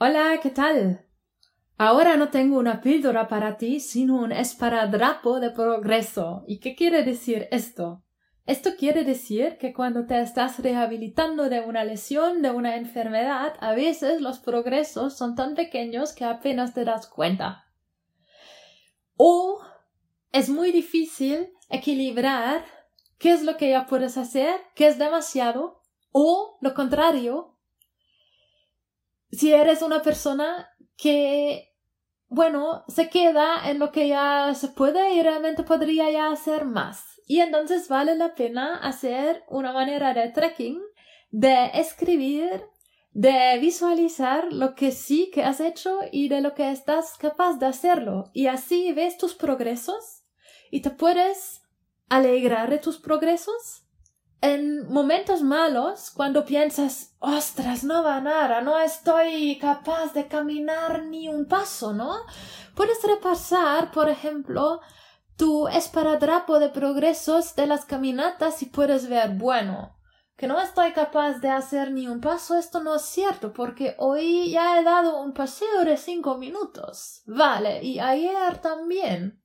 Hola, ¿qué tal? Ahora no tengo una píldora para ti, sino un esparadrapo de progreso. ¿Y qué quiere decir esto? Esto quiere decir que cuando te estás rehabilitando de una lesión, de una enfermedad, a veces los progresos son tan pequeños que apenas te das cuenta. O es muy difícil equilibrar qué es lo que ya puedes hacer, qué es demasiado, o lo contrario, si eres una persona que, bueno, se queda en lo que ya se puede y realmente podría ya hacer más. Y entonces vale la pena hacer una manera de tracking, de escribir, de visualizar lo que sí que has hecho y de lo que estás capaz de hacerlo. Y así ves tus progresos y te puedes alegrar de tus progresos en momentos malos, cuando piensas, ostras, no va nada, no estoy capaz de caminar ni un paso, ¿no? Puedes repasar, por ejemplo, tu esparadrapo de progresos de las caminatas y puedes ver, bueno, que no estoy capaz de hacer ni un paso, esto no es cierto, porque hoy ya he dado un paseo de cinco minutos. Vale, y ayer también.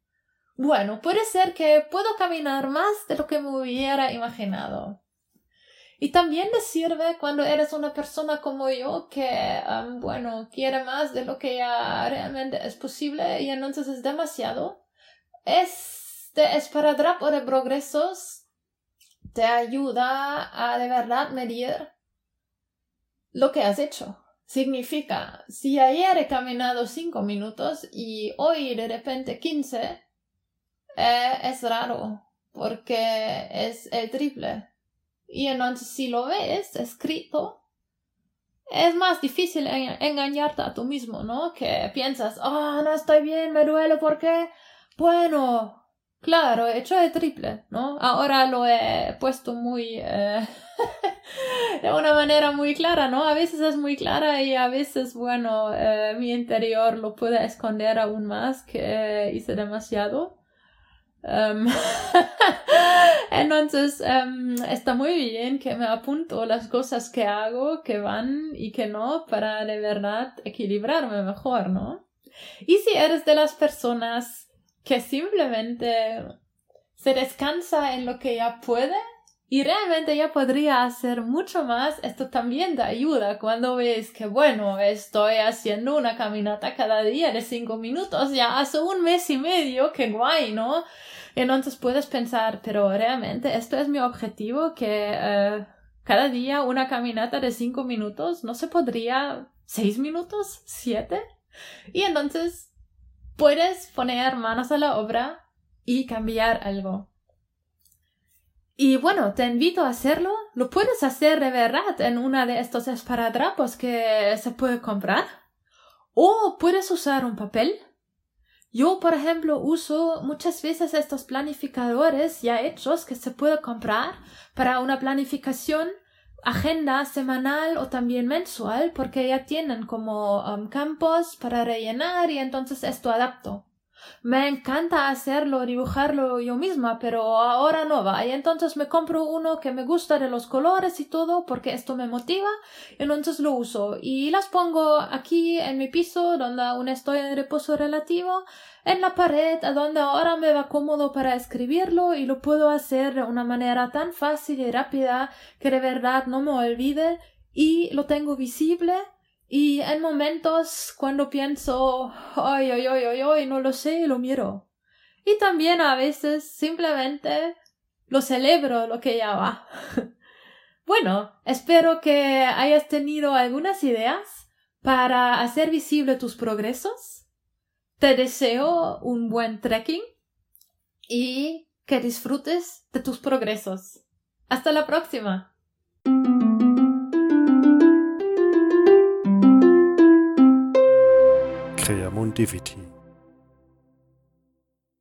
Bueno, puede ser que puedo caminar más de lo que me hubiera imaginado. Y también le sirve cuando eres una persona como yo que, um, bueno, quiere más de lo que ya realmente es posible y entonces es demasiado. Este esparadrapo de progresos te ayuda a de verdad medir lo que has hecho. Significa, si ayer he caminado cinco minutos y hoy de repente quince, eh, es raro porque es el triple. Y entonces si lo ves escrito, es más difícil engañarte a tú mismo, ¿no? Que piensas, ah, no estoy bien, me duele porque, bueno, claro, he hecho el triple, ¿no? Ahora lo he puesto muy, eh, de una manera muy clara, ¿no? A veces es muy clara y a veces, bueno, eh, mi interior lo puede esconder aún más que hice demasiado. Um, entonces, um, está muy bien que me apunto las cosas que hago, que van y que no, para de verdad equilibrarme mejor, ¿no? Y si eres de las personas que simplemente se descansa en lo que ya puede y realmente ya podría hacer mucho más, esto también te ayuda cuando ves que, bueno, estoy haciendo una caminata cada día de cinco minutos, ya hace un mes y medio, qué guay, ¿no? Entonces puedes pensar, pero realmente esto es mi objetivo, que eh, cada día una caminata de cinco minutos, ¿no se podría seis minutos? ¿Siete? Y entonces puedes poner manos a la obra y cambiar algo. Y bueno, te invito a hacerlo. Lo puedes hacer de verdad en una de estos esparadrapos que se puede comprar. O puedes usar un papel yo, por ejemplo, uso muchas veces estos planificadores ya hechos que se puede comprar para una planificación agenda semanal o también mensual porque ya tienen como um, campos para rellenar y entonces esto adapto. Me encanta hacerlo, dibujarlo yo misma, pero ahora no va. Y entonces me compro uno que me gusta de los colores y todo, porque esto me motiva, entonces lo uso. Y las pongo aquí en mi piso, donde aún estoy en reposo relativo, en la pared, a donde ahora me va cómodo para escribirlo, y lo puedo hacer de una manera tan fácil y rápida que de verdad no me olvide, y lo tengo visible y en momentos cuando pienso, ay, ay, ay, ay, ay, no lo sé, lo miro. Y también a veces simplemente lo celebro lo que ya va. bueno, espero que hayas tenido algunas ideas para hacer visible tus progresos. Te deseo un buen trekking y que disfrutes de tus progresos. Hasta la próxima. longevity.